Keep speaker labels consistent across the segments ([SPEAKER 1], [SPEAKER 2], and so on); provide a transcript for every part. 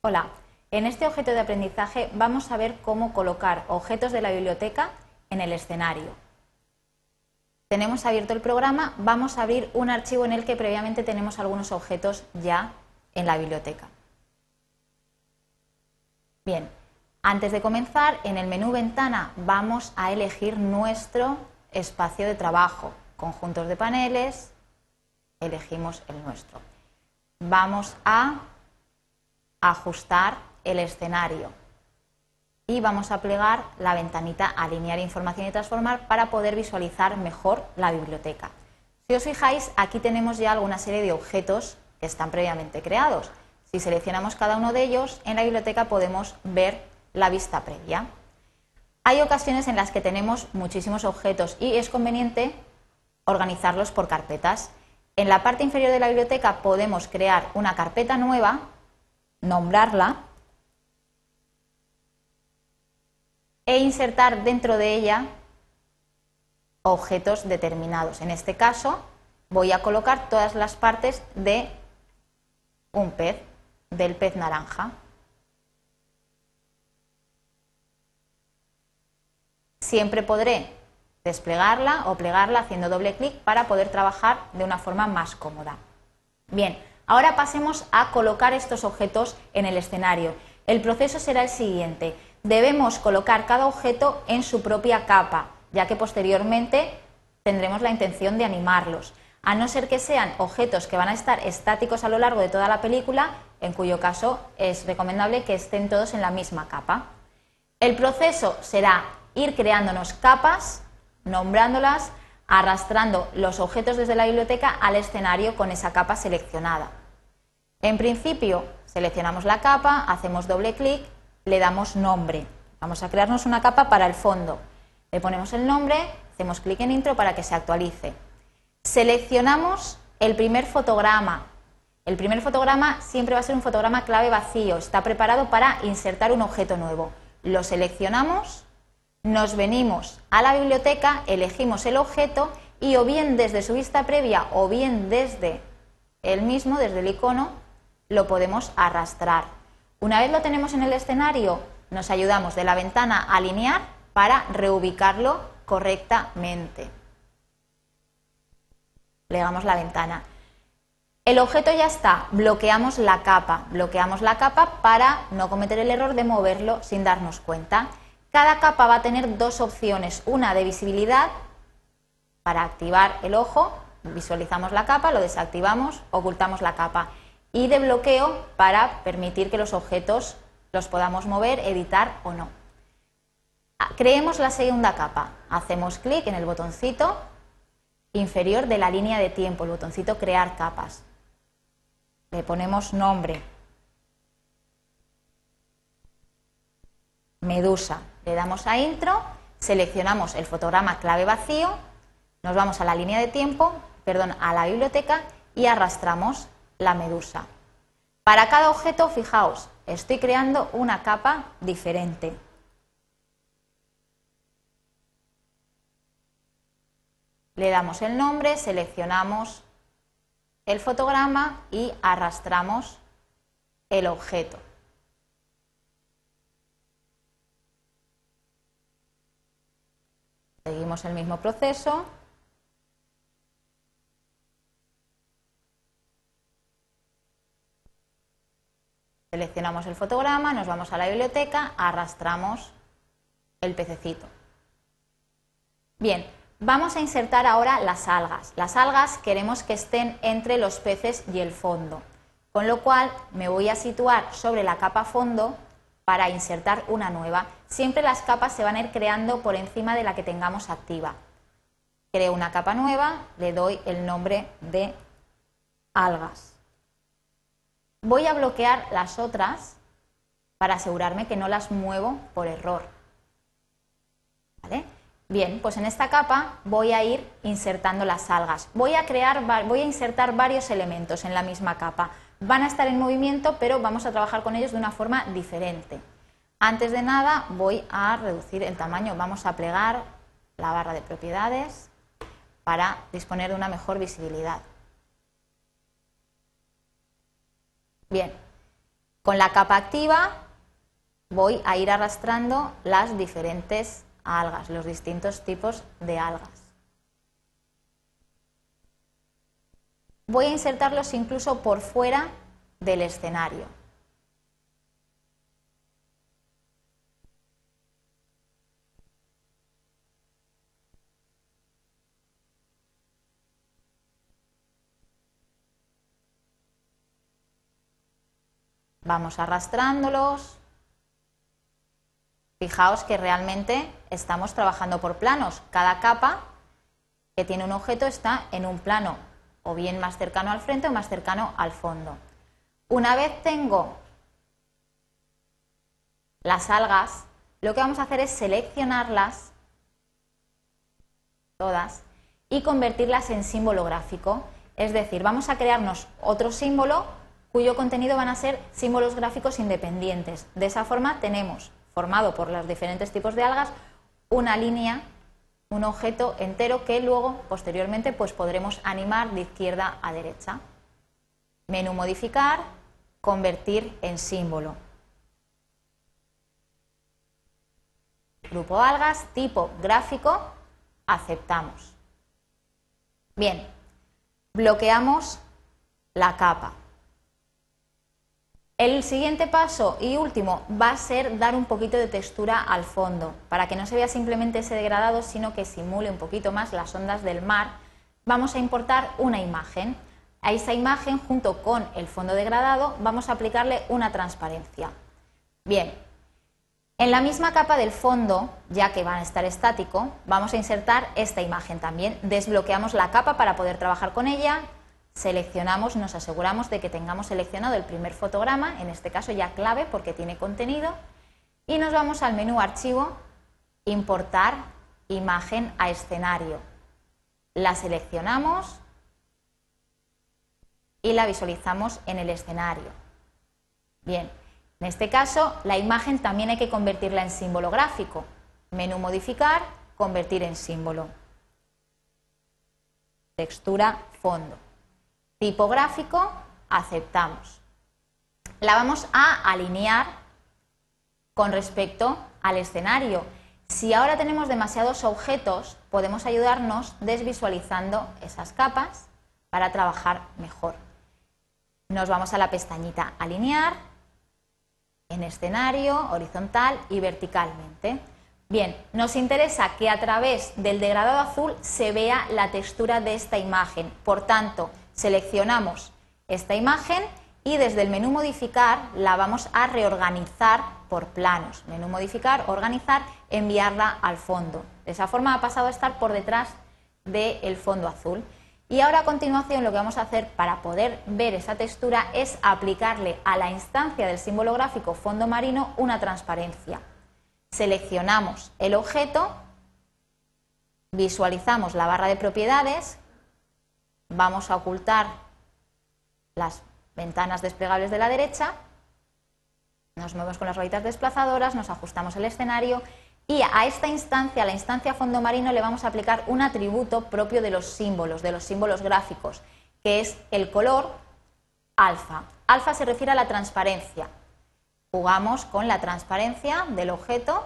[SPEAKER 1] Hola, en este objeto de aprendizaje vamos a ver cómo colocar objetos de la biblioteca en el escenario. Tenemos abierto el programa, vamos a abrir un archivo en el que previamente tenemos algunos objetos ya en la biblioteca. Bien, antes de comenzar, en el menú Ventana vamos a elegir nuestro espacio de trabajo, conjuntos de paneles, elegimos el nuestro. Vamos a ajustar el escenario y vamos a plegar la ventanita alinear información y transformar para poder visualizar mejor la biblioteca. Si os fijáis, aquí tenemos ya alguna serie de objetos que están previamente creados. Si seleccionamos cada uno de ellos, en la biblioteca podemos ver la vista previa. Hay ocasiones en las que tenemos muchísimos objetos y es conveniente organizarlos por carpetas. En la parte inferior de la biblioteca podemos crear una carpeta nueva nombrarla e insertar dentro de ella objetos determinados. En este caso voy a colocar todas las partes de un pez, del pez naranja. Siempre podré desplegarla o plegarla haciendo doble clic para poder trabajar de una forma más cómoda. Bien, Ahora pasemos a colocar estos objetos en el escenario. El proceso será el siguiente. Debemos colocar cada objeto en su propia capa, ya que posteriormente tendremos la intención de animarlos, a no ser que sean objetos que van a estar estáticos a lo largo de toda la película, en cuyo caso es recomendable que estén todos en la misma capa. El proceso será ir creándonos capas, nombrándolas, arrastrando los objetos desde la biblioteca al escenario con esa capa seleccionada. En principio, seleccionamos la capa, hacemos doble clic, le damos nombre. Vamos a crearnos una capa para el fondo. Le ponemos el nombre, hacemos clic en intro para que se actualice. Seleccionamos el primer fotograma. El primer fotograma siempre va a ser un fotograma clave vacío, está preparado para insertar un objeto nuevo. Lo seleccionamos, nos venimos a la biblioteca, elegimos el objeto y o bien desde su vista previa o bien desde el mismo, desde el icono, lo podemos arrastrar. Una vez lo tenemos en el escenario, nos ayudamos de la ventana a alinear para reubicarlo correctamente. Plegamos la ventana. El objeto ya está, bloqueamos la capa, bloqueamos la capa para no cometer el error de moverlo sin darnos cuenta. Cada capa va a tener dos opciones, una de visibilidad para activar el ojo, visualizamos la capa, lo desactivamos, ocultamos la capa y de bloqueo para permitir que los objetos los podamos mover, editar o no. Ah, creemos la segunda capa. Hacemos clic en el botoncito inferior de la línea de tiempo, el botoncito crear capas. Le ponemos nombre. Medusa. Le damos a intro, seleccionamos el fotograma clave vacío, nos vamos a la línea de tiempo, perdón, a la biblioteca y arrastramos la medusa. Para cada objeto, fijaos, estoy creando una capa diferente. Le damos el nombre, seleccionamos el fotograma y arrastramos el objeto. Seguimos el mismo proceso. Seleccionamos el fotograma, nos vamos a la biblioteca, arrastramos el pececito. Bien, vamos a insertar ahora las algas. Las algas queremos que estén entre los peces y el fondo, con lo cual me voy a situar sobre la capa fondo para insertar una nueva. Siempre las capas se van a ir creando por encima de la que tengamos activa. Creo una capa nueva, le doy el nombre de algas. Voy a bloquear las otras para asegurarme que no las muevo por error. Bien, pues en esta capa voy a ir insertando las algas. Voy a, crear, voy a insertar varios elementos en la misma capa. Van a estar en movimiento, pero vamos a trabajar con ellos de una forma diferente. Antes de nada voy a reducir el tamaño. Vamos a plegar la barra de propiedades para disponer de una mejor visibilidad. Bien, Con la capa activa voy a ir arrastrando las diferentes algas, los distintos tipos de algas. Voy a insertarlos incluso por fuera del escenario. Vamos arrastrándolos. Fijaos que realmente estamos trabajando por planos. Cada capa que tiene un objeto está en un plano o bien más cercano al frente o más cercano al fondo. Una vez tengo las algas, lo que vamos a hacer es seleccionarlas todas y convertirlas en símbolo gráfico. Es decir, vamos a crearnos otro símbolo cuyo contenido van a ser símbolos gráficos independientes. De esa forma tenemos, formado por los diferentes tipos de algas, una línea, un objeto entero que luego, posteriormente, pues podremos animar de izquierda a derecha. Menú modificar, convertir en símbolo. Grupo algas, tipo gráfico, aceptamos. Bien, bloqueamos la capa. El siguiente paso y último va a ser dar un poquito de textura al fondo, para que no se vea simplemente ese degradado, sino que simule un poquito más las ondas del mar. Vamos a importar una imagen. A esa imagen, junto con el fondo degradado, vamos a aplicarle una transparencia. Bien, en la misma capa del fondo, ya que va a estar estático, vamos a insertar esta imagen también. Desbloqueamos la capa para poder trabajar con ella, seleccionamos, nos aseguramos de que tengamos seleccionado el primer fotograma, en este caso ya clave porque tiene contenido, y nos vamos al menú Archivo, Importar imagen a escenario. La seleccionamos y la visualizamos en el escenario. Bien, en este caso la imagen también hay que convertirla en símbolo gráfico. Menú Modificar, Convertir en símbolo. Textura, fondo. Tipográfico, aceptamos. La vamos a alinear con respecto al escenario. Si ahora tenemos demasiados objetos, podemos ayudarnos desvisualizando esas capas para trabajar mejor. Nos vamos a la pestañita Alinear, en escenario, horizontal y verticalmente. Bien, nos interesa que a través del degradado azul se vea la textura de esta imagen. Por tanto, Seleccionamos esta imagen y desde el menú modificar la vamos a reorganizar por planos. Menú modificar, organizar, enviarla al fondo. De esa forma ha pasado a estar por detrás del fondo azul. Y ahora a continuación lo que vamos a hacer para poder ver esa textura es aplicarle a la instancia del símbolo gráfico fondo marino una transparencia. Seleccionamos el objeto, visualizamos la barra de propiedades vamos a ocultar las ventanas desplegables de la derecha, nos movemos con las rayitas desplazadoras, nos ajustamos el escenario y a esta instancia, a la instancia fondo marino, le vamos a aplicar un atributo propio de los símbolos, de los símbolos gráficos, que es el color alfa. Alfa se refiere a la transparencia. Jugamos con la transparencia del objeto.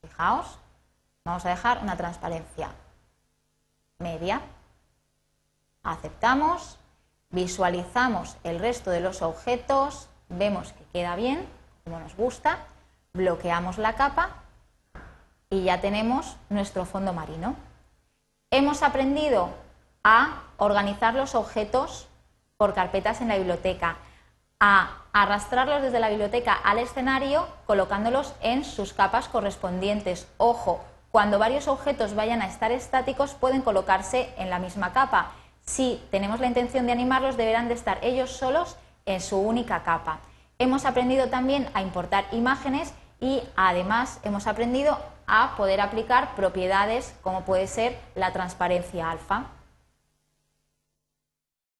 [SPEAKER 1] Fijaos, vamos a dejar una transparencia media aceptamos, visualizamos el resto de los objetos, vemos que queda bien, como nos gusta, bloqueamos la capa y ya tenemos nuestro fondo marino. Hemos aprendido a organizar los objetos por carpetas en la biblioteca, a arrastrarlos desde la biblioteca al escenario colocándolos en sus capas correspondientes. Ojo, cuando varios objetos vayan a estar estáticos pueden colocarse en la misma capa si tenemos la intención de animarlos, deberán de estar ellos solos en su única capa. Hemos aprendido también a importar imágenes y además hemos aprendido a poder aplicar propiedades como puede ser la transparencia alfa.